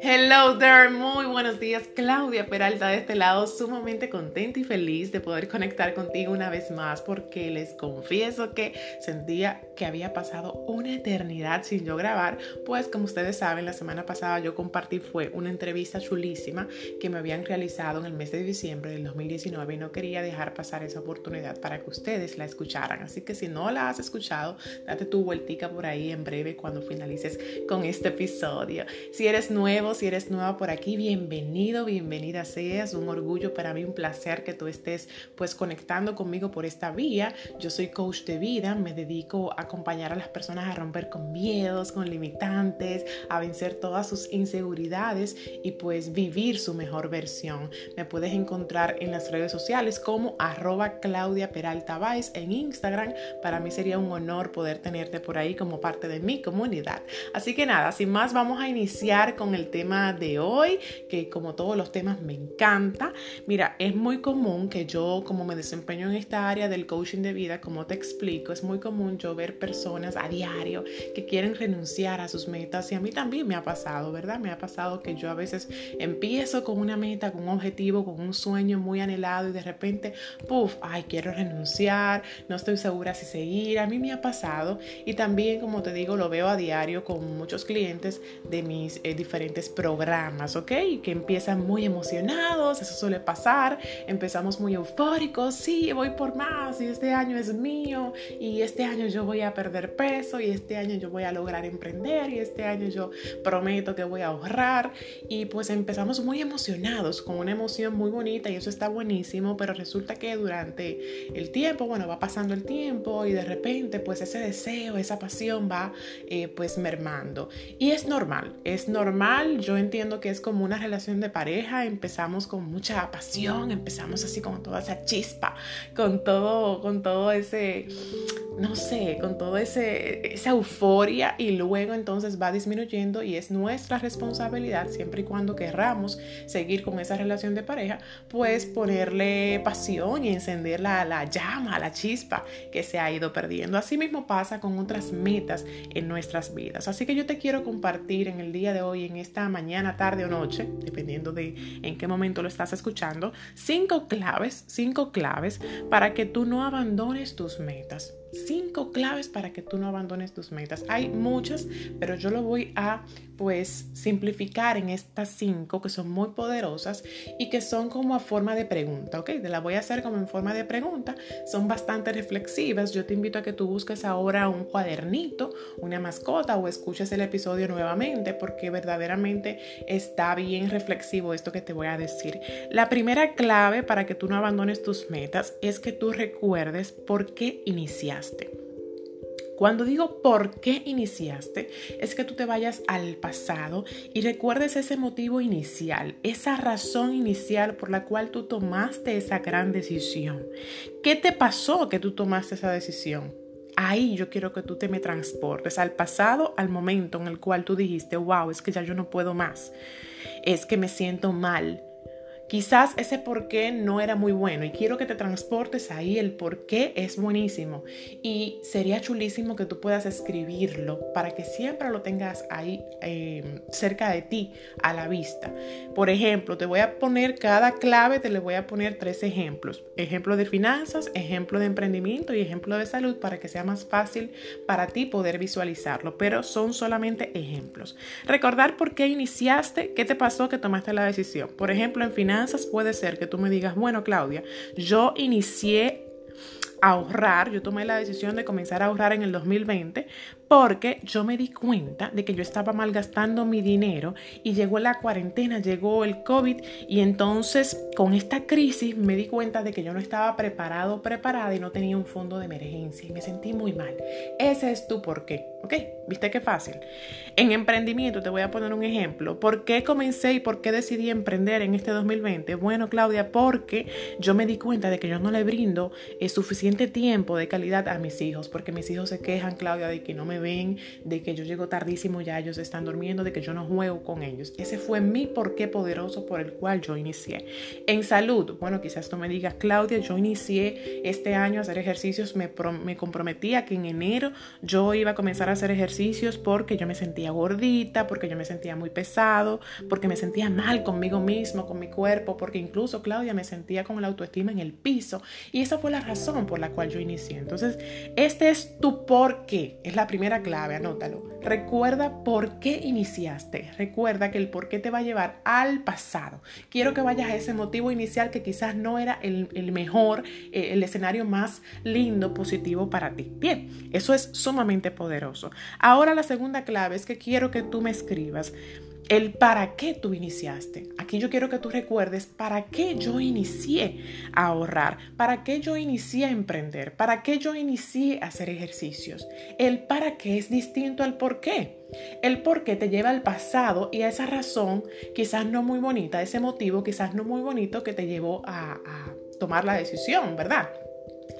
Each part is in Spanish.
Hello there, muy buenos días. Claudia Peralta de este lado, sumamente contenta y feliz de poder conectar contigo una vez más porque les confieso que sentía que había pasado una eternidad sin yo grabar, pues como ustedes saben, la semana pasada yo compartí fue una entrevista chulísima que me habían realizado en el mes de diciembre del 2019 y no quería dejar pasar esa oportunidad para que ustedes la escucharan. Así que si no la has escuchado, date tu vueltica por ahí en breve cuando finalices con este episodio. Si eres nuevo, si eres nueva por aquí, bienvenido, bienvenida seas. Un orgullo para mí, un placer que tú estés pues conectando conmigo por esta vía. Yo soy coach de vida, me dedico a acompañar a las personas a romper con miedos, con limitantes, a vencer todas sus inseguridades y pues vivir su mejor versión. Me puedes encontrar en las redes sociales como arroba Claudia Peralta en Instagram. Para mí sería un honor poder tenerte por ahí como parte de mi comunidad. Así que nada, sin más vamos a iniciar con el tema de hoy, que como todos los temas me encanta. Mira, es muy común que yo, como me desempeño en esta área del coaching de vida, como te explico, es muy común yo ver personas a diario que quieren renunciar a sus metas y a mí también me ha pasado, ¿verdad? Me ha pasado que yo a veces empiezo con una meta, con un objetivo, con un sueño muy anhelado y de repente, puff, ay, quiero renunciar, no estoy segura si seguir. A mí me ha pasado y también, como te digo, lo veo a diario con muchos clientes de mis eh, diferentes programas, ¿ok? Que empiezan muy emocionados, eso suele pasar, empezamos muy eufóricos, sí, voy por más y este año es mío y este año yo voy a perder peso y este año yo voy a lograr emprender y este año yo prometo que voy a ahorrar. Y pues empezamos muy emocionados con una emoción muy bonita y eso está buenísimo, pero resulta que durante el tiempo, bueno, va pasando el tiempo y de repente pues ese deseo, esa pasión va eh, pues mermando. Y es normal, es normal yo entiendo que es como una relación de pareja, empezamos con mucha pasión, empezamos así con toda esa chispa, con todo, con todo ese, no sé, con toda esa euforia y luego entonces va disminuyendo y es nuestra responsabilidad, siempre y cuando querramos seguir con esa relación de pareja, pues ponerle pasión y encender la, la llama, la chispa que se ha ido perdiendo. Así mismo pasa con otras metas en nuestras vidas. Así que yo te quiero compartir en el día de hoy, en esta mañana, tarde o noche, dependiendo de en qué momento lo estás escuchando, cinco claves, cinco claves para que tú no abandones tus metas. Cinco claves para que tú no abandones tus metas. Hay muchas, pero yo lo voy a pues simplificar en estas cinco que son muy poderosas y que son como a forma de pregunta, ¿ok? Te la voy a hacer como en forma de pregunta. Son bastante reflexivas. Yo te invito a que tú busques ahora un cuadernito, una mascota o escuches el episodio nuevamente porque verdaderamente está bien reflexivo esto que te voy a decir. La primera clave para que tú no abandones tus metas es que tú recuerdes por qué iniciaste. Cuando digo por qué iniciaste, es que tú te vayas al pasado y recuerdes ese motivo inicial, esa razón inicial por la cual tú tomaste esa gran decisión. ¿Qué te pasó que tú tomaste esa decisión? Ahí yo quiero que tú te me transportes al pasado, al momento en el cual tú dijiste, wow, es que ya yo no puedo más, es que me siento mal, Quizás ese por qué no era muy bueno y quiero que te transportes ahí. El por qué es buenísimo y sería chulísimo que tú puedas escribirlo para que siempre lo tengas ahí em, cerca de ti, a la vista. Por ejemplo, te voy a poner cada clave, te le voy a poner tres ejemplos. Ejemplo de finanzas, ejemplo de emprendimiento y ejemplo de salud para que sea más fácil para ti poder visualizarlo. Pero son solamente ejemplos. Recordar por qué iniciaste, qué te pasó que tomaste la decisión. Por ejemplo, en finanzas puede ser que tú me digas, bueno, Claudia, yo inicié ahorrar, yo tomé la decisión de comenzar a ahorrar en el 2020 porque yo me di cuenta de que yo estaba malgastando mi dinero y llegó la cuarentena, llegó el COVID y entonces con esta crisis me di cuenta de que yo no estaba preparado, preparada y no tenía un fondo de emergencia y me sentí muy mal. Ese es tu por qué, ¿ok? ¿Viste qué fácil? En emprendimiento te voy a poner un ejemplo. ¿Por qué comencé y por qué decidí emprender en este 2020? Bueno, Claudia, porque yo me di cuenta de que yo no le brindo suficiente tiempo de calidad a mis hijos, porque mis hijos se quejan, Claudia, de que no me ven, de que yo llego tardísimo ya ellos están durmiendo, de que yo no juego con ellos. Ese fue mi porqué poderoso por el cual yo inicié. En salud, bueno, quizás tú me digas, Claudia, yo inicié este año a hacer ejercicios, me, me comprometí a que en enero yo iba a comenzar a hacer ejercicios porque yo me sentía gordita, porque yo me sentía muy pesado, porque me sentía mal conmigo mismo, con mi cuerpo, porque incluso, Claudia, me sentía con la autoestima en el piso. Y esa fue la razón la cual yo inicié. Entonces, este es tu por qué. Es la primera clave, anótalo. Recuerda por qué iniciaste. Recuerda que el por qué te va a llevar al pasado. Quiero que vayas a ese motivo inicial que quizás no era el, mejor, eh, el escenario más lindo, positivo para ti. Bien, eso es sumamente poderoso. Ahora la segunda clave es que quiero que tú me escribas el para qué tú iniciaste. Aquí yo quiero que tú recuerdes para qué yo inicié a ahorrar, para qué yo inicié a emprender, para qué yo inicié a hacer ejercicios. El para qué es distinto al por qué. El por qué te lleva al pasado y a esa razón quizás no muy bonita, ese motivo quizás no muy bonito que te llevó a, a tomar la decisión, ¿verdad?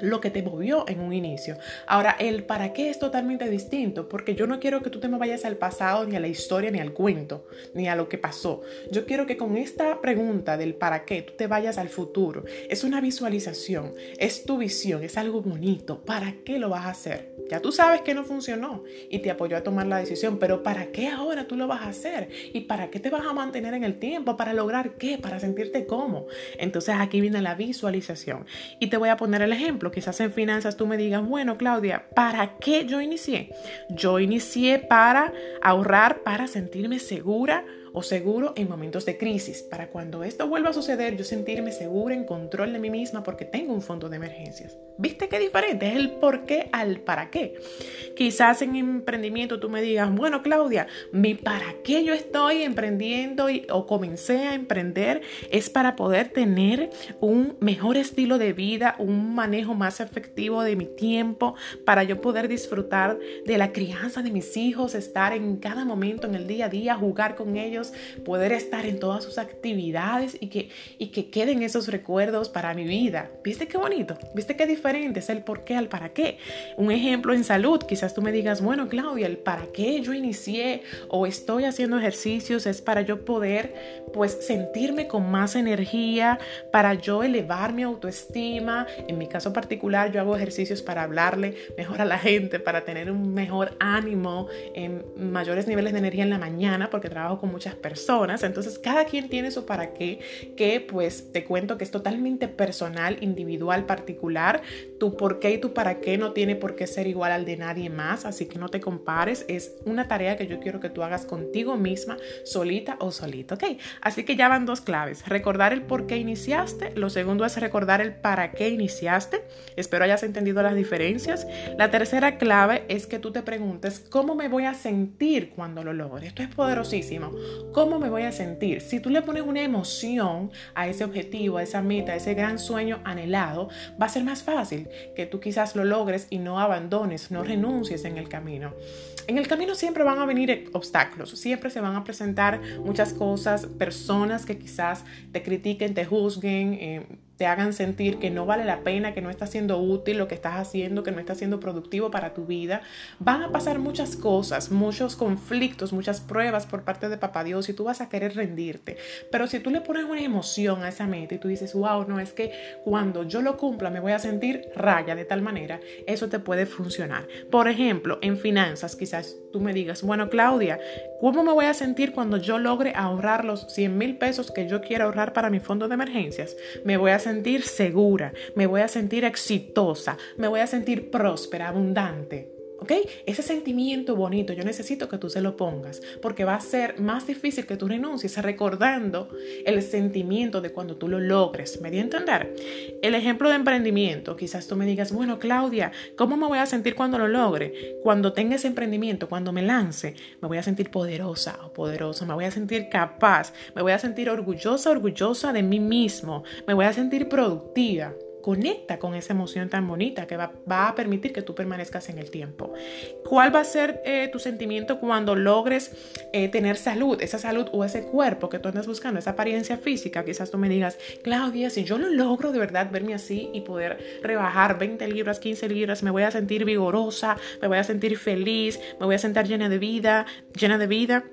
Lo que te movió en un inicio. Ahora, el para qué es totalmente distinto, porque yo no quiero que tú te me vayas al pasado, ni a la historia, ni al cuento, ni a lo que pasó. Yo quiero que con esta pregunta del para qué tú te vayas al futuro. Es una visualización, es tu visión, es algo bonito. ¿Para qué lo vas a hacer? Ya tú sabes que no funcionó y te apoyó a tomar la decisión, pero ¿para qué ahora tú lo vas a hacer? ¿Y para qué te vas a mantener en el tiempo? ¿Para lograr qué? ¿Para sentirte cómo? Entonces aquí viene la visualización. Y te voy a poner el ejemplo quizás en finanzas tú me digas, bueno, Claudia, ¿para qué yo inicié? Yo inicié para ahorrar, para sentirme segura o seguro en momentos de crisis, para cuando esto vuelva a suceder, yo sentirme segura, en control de mí misma porque tengo un fondo de emergencias. ¿Viste qué diferente? Es el por qué al para qué. Quizás en emprendimiento tú me digas, bueno, Claudia, mi para qué yo estoy emprendiendo o comencé a emprender es para poder tener un mejor estilo de vida, un manejo más efectivo de mi tiempo, para yo poder disfrutar de la crianza de mis hijos, estar en cada momento en el día a día, jugar con ellos poder estar en todas sus actividades y que, y que queden esos recuerdos para mi vida. ¿Viste qué bonito? ¿Viste qué diferente es el por qué al para qué? Un ejemplo en salud, quizás tú me digas, bueno, Claudia, el para qué yo inicié o estoy haciendo ejercicios es para yo poder pues sentirme con más energía, para yo elevar mi autoestima. En mi caso particular, yo hago ejercicios para hablarle mejor a la gente, para tener un mejor ánimo, en mayores niveles de energía en la mañana, porque trabajo con personas. Entonces, cada quien tiene su para qué, que pues te cuento que es totalmente personal, individual, particular. Tu por qué y tu para qué no tiene por qué ser igual al de nadie más, así que no te compares. Es una tarea que yo quiero que tú hagas contigo misma, solita o solito, ¿ok? Así que ya van dos claves. Recordar el por qué iniciaste. Lo segundo es recordar el para qué iniciaste. Espero hayas entendido las diferencias. La tercera clave es que tú te preguntes cómo me voy a sentir cuando lo logre. Esto es poderosísimo. ¿Cómo me voy a sentir? Si tú le pones una emoción a ese objetivo, a esa meta, a ese gran sueño anhelado, va a ser más fácil que tú quizás lo logres y no abandones, no renuncies en el camino. En el camino siempre van a venir obstáculos, siempre se van a presentar muchas cosas, personas que quizás te critiquen, te juzguen, eh, te hagan sentir que no vale la pena, que no está siendo útil lo que estás haciendo, que no está siendo productivo para tu vida. Van a pasar muchas cosas, muchos conflictos, muchas pruebas por parte de Papá Dios y tú vas a querer rendirte. Pero si tú le pones una emoción a esa meta y tú dices, wow, no es que cuando yo lo cumpla me voy a sentir raya de tal manera, eso te puede funcionar. Por ejemplo, en finanzas, quizás tú me digas, bueno, Claudia, ¿cómo me voy a sentir cuando yo logre ahorrar los 100 mil pesos que yo quiero ahorrar para mi fondo de emergencias? Me voy a sentir segura, me voy a sentir exitosa, me voy a sentir próspera, abundante. ¿Ok? Ese sentimiento bonito, yo necesito que tú se lo pongas, porque va a ser más difícil que tú renuncies recordando el sentimiento de cuando tú lo logres. ¿Me di a entender? El ejemplo de emprendimiento, quizás tú me digas, bueno, Claudia, ¿cómo me voy a sentir cuando lo logre? Cuando tenga ese emprendimiento, cuando me lance, me voy a sentir poderosa o poderosa, me voy a sentir capaz, me voy a sentir orgullosa, orgullosa de mí mismo, me voy a sentir productiva. Conecta con esa emoción tan bonita que va, a permitir que tú permanezcas en el tiempo. ¿Cuál va a ser eh, tu sentimiento cuando logres eh, tener salud, esa salud o ese cuerpo que tú andas buscando, esa apariencia física? Quizás tú me digas, Claudia, si yo lo logro de verdad verme así y poder rebajar 20 libras, 15 libras, me voy a sentir vigorosa, me voy a sentir feliz, me voy a sentir llena de vida, llena de vida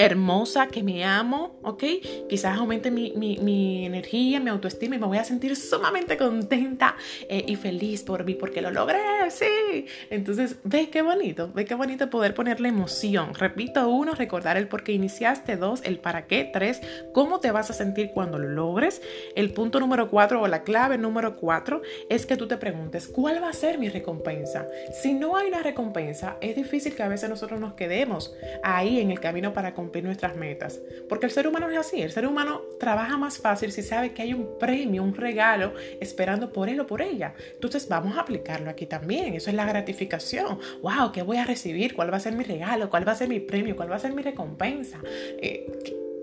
hermosa, que me amo, ¿ok? Quizás aumente mi, mi, energía, mi autoestima y me voy a sentir sumamente contenta eh, y feliz por mí porque lo logré, sí. Entonces, ve qué bonito, ve qué bonito poder ponerle emoción. Repito, uno, recordar el por qué iniciaste, dos, el para qué, tres, cómo te vas a sentir cuando lo logres. El punto número cuatro o la clave número cuatro es que tú te preguntes, ¿cuál va a ser mi recompensa? Si no hay una recompensa, es difícil que a veces nosotros nos quedemos ahí en el camino para cumplir nuestras metas. Porque el ser humano es así, el ser humano trabaja más fácil si sabe que hay un premio, un regalo esperando por él o por ella. Entonces vamos a aplicarlo aquí también, eso es la gratificación. ¡Wow! ¿Qué voy a recibir? ¿Cuál va a ser mi regalo? ¿Cuál va a ser mi premio? ¿Cuál va a ser mi recompensa? Eh,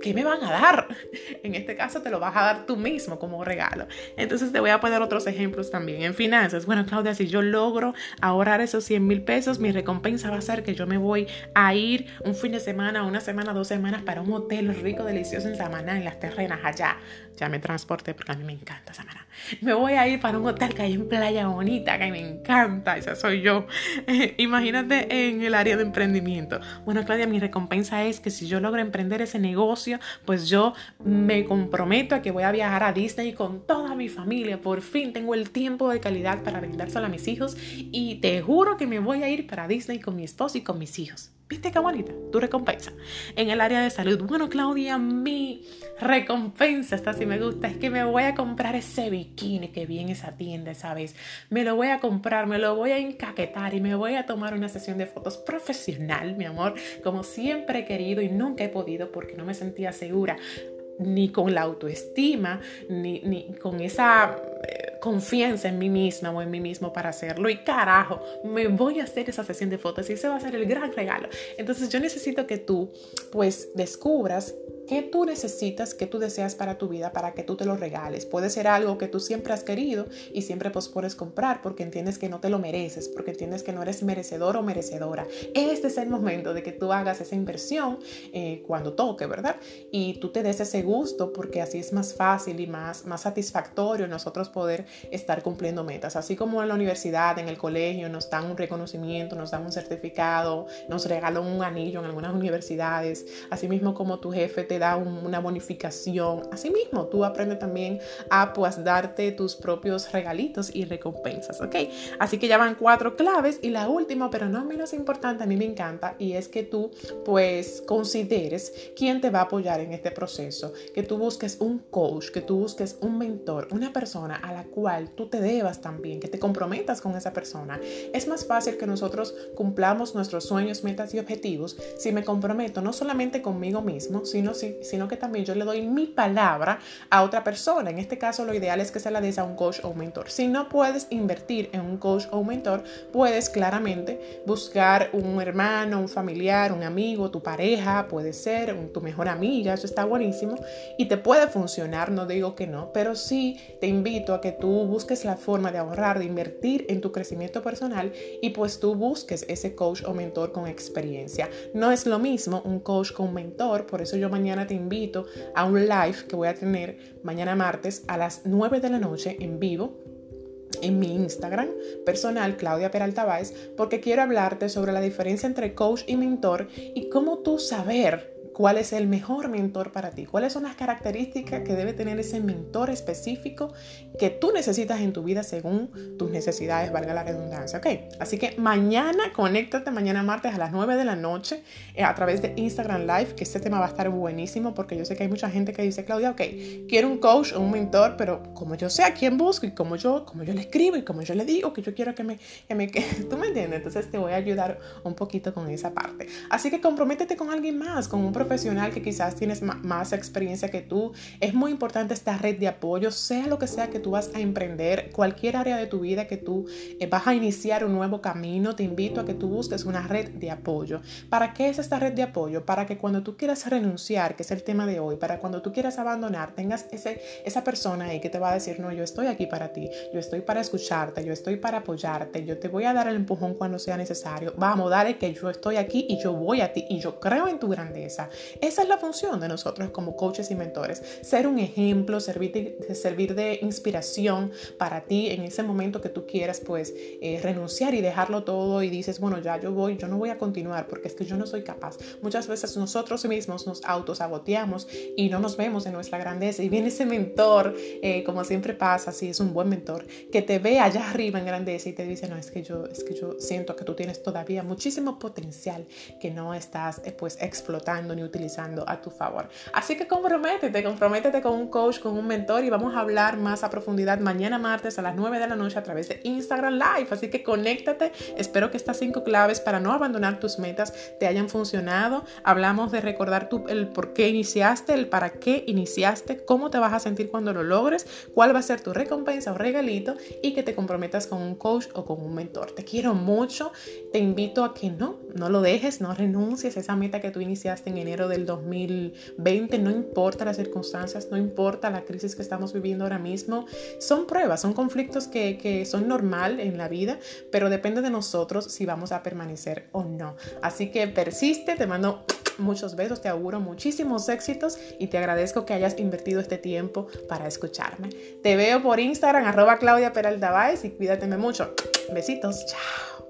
¿qué me van a dar? En este caso te lo vas a dar tú mismo como regalo. Entonces te voy a poner otros ejemplos también. En finanzas, bueno Claudia, si yo logro ahorrar esos 100 mil pesos, mi recompensa va a ser que yo me voy a ir un fin de semana, una semana, dos semanas para un hotel rico, delicioso en Samaná, en las terrenas allá. Ya me transporté porque a mí me encanta Samaná. Me voy a ir para un hotel que hay en Playa Bonita, que me encanta, esa soy yo. Imagínate en el área de emprendimiento. Bueno Claudia, mi recompensa es que si yo logro emprender ese negocio, pues yo me comprometo a que voy a viajar a Disney con toda mi familia. Por fin tengo el tiempo de calidad para brindárselo a mis hijos y te juro que me voy a ir para Disney con mi esposo y con mis hijos. ¿Viste qué bonita? Tu recompensa. En el área de salud, bueno, Claudia, mi recompensa, esta sí me gusta, es que me voy a comprar ese bikini que vi en esa tienda, ¿sabes? Me lo voy a comprar, me lo voy a encaquetar y me voy a tomar una sesión de fotos profesional, mi amor, como siempre he querido y nunca he podido porque no me sentía segura ni con la autoestima, ni, ni con esa eh, confianza en mí misma o en mí mismo para hacerlo. Y carajo, me voy a hacer esa sesión de fotos y ese va a ser el gran regalo. Entonces yo necesito que tú pues descubras ¿Qué tú necesitas, qué tú deseas para tu vida para que tú te lo regales? Puede ser algo que tú siempre has querido y siempre pospones comprar porque entiendes que no te lo mereces, porque entiendes que no eres merecedor o merecedora. Este es el momento de que tú hagas esa inversión eh, cuando toque, ¿verdad? Y tú te des ese gusto porque así es más fácil y más, más satisfactorio nosotros poder estar cumpliendo metas. Así como en la universidad, en el colegio, nos dan un reconocimiento, nos dan un certificado, nos regalan un anillo en algunas universidades, así mismo como tu jefe te da una bonificación. Asimismo, tú aprendes también a pues darte tus propios regalitos y recompensas, ¿ok? Así que ya van cuatro claves y la última, pero no menos importante, a mí me encanta y es que tú pues consideres quién te va a apoyar en este proceso, que tú busques un coach, que tú busques un mentor, una persona a la cual tú te debas también, que te comprometas con esa persona. Es más fácil que nosotros cumplamos nuestros sueños, metas y objetivos si me comprometo no solamente conmigo mismo, sino si sino que también yo le doy mi palabra a otra persona. En este caso, lo ideal es que se la des a un coach o un mentor. Si no puedes invertir en un coach o un mentor, puedes claramente buscar un hermano, un familiar, un amigo, tu pareja, puede ser tu mejor amiga, eso está buenísimo y te puede funcionar, no digo que no, pero sí te invito a que tú busques la forma de ahorrar, de invertir en tu crecimiento personal y pues tú busques ese coach o mentor con experiencia. No es lo mismo un coach con mentor, por eso yo mañana te invito a un live que voy a tener mañana martes a las 9 de la noche en vivo en mi Instagram personal, Claudia Peralta Báez, porque quiero hablarte sobre la diferencia entre coach y mentor y cómo tú saber cuál es el mejor mentor para ti, cuáles son las características que debe tener ese mentor específico que tú necesitas en tu vida según tus necesidades, valga la redundancia, ¿ok? Así que mañana, conéctate mañana martes a las 9 de la noche eh, a través de Instagram Live, que este tema va a estar buenísimo porque yo sé que hay mucha gente que dice, Claudia, ok, quiero un coach o un mentor, pero como yo sé a quién busco y como yo, como yo le escribo y como yo le digo que yo quiero que me, que me, que, tú me entiendes, entonces te voy a ayudar un poquito con esa parte. Así que comprométete con alguien más, con un profesional profesional que quizás tienes más experiencia que tú, es muy importante esta red de apoyo, sea lo que sea que tú vas a emprender, cualquier área de tu vida que tú eh, vas a iniciar un nuevo camino, te invito a que tú busques una red de apoyo. ¿Para qué es esta red de apoyo? Para que cuando tú quieras renunciar, que es el tema de hoy, para cuando tú quieras abandonar, tengas ese, esa persona ahí que te va a decir, no, yo estoy aquí para ti, yo estoy para escucharte, yo estoy para apoyarte, yo te voy a dar el empujón cuando sea necesario. Vamos, dale que yo estoy aquí y yo voy a ti y yo creo en tu grandeza. Esa es la función de nosotros como coaches y mentores, ser un ejemplo, servir de, inspiración para ti en ese momento que tú quieras pues eh, renunciar y dejarlo todo y dices, bueno, ya yo voy, yo no voy a continuar porque es que yo no soy capaz. Muchas veces nosotros mismos nos autosaboteamos y no nos vemos en nuestra grandeza y viene ese mentor, eh, como siempre pasa, si es un buen mentor, que te ve allá arriba en grandeza y te dice, no, es que yo, es que yo siento que tú tienes todavía muchísimo potencial que no estás eh, pues explotando ni utilizando a tu favor. Así que comprométete, comprométete con un coach, con un mentor y vamos a hablar más a profundidad mañana martes a las 9 de la noche a través de Instagram Live. Así que conéctate. Espero que estas cinco claves para no abandonar tus metas te hayan funcionado. Hablamos de recordar tu, el por qué iniciaste, el para qué iniciaste, cómo te vas a sentir cuando lo logres, cuál va a ser tu recompensa o regalito y que te comprometas con un coach o con un mentor. Te quiero mucho. Te invito a que no, no lo dejes, no renuncies a esa meta que tú iniciaste en enero del 2020. No importa las circunstancias, no importa la crisis que estamos viviendo ahora mismo. Son pruebas, son conflictos que, que son normal en la vida, pero depende de nosotros si vamos a permanecer o no. Así que persiste, te mando muchos besos, te auguro muchísimos éxitos y te agradezco que hayas invertido este tiempo para escucharme. Te veo por Instagram, arroba Claudia Peralta y cuídateme mucho. Besitos, chao.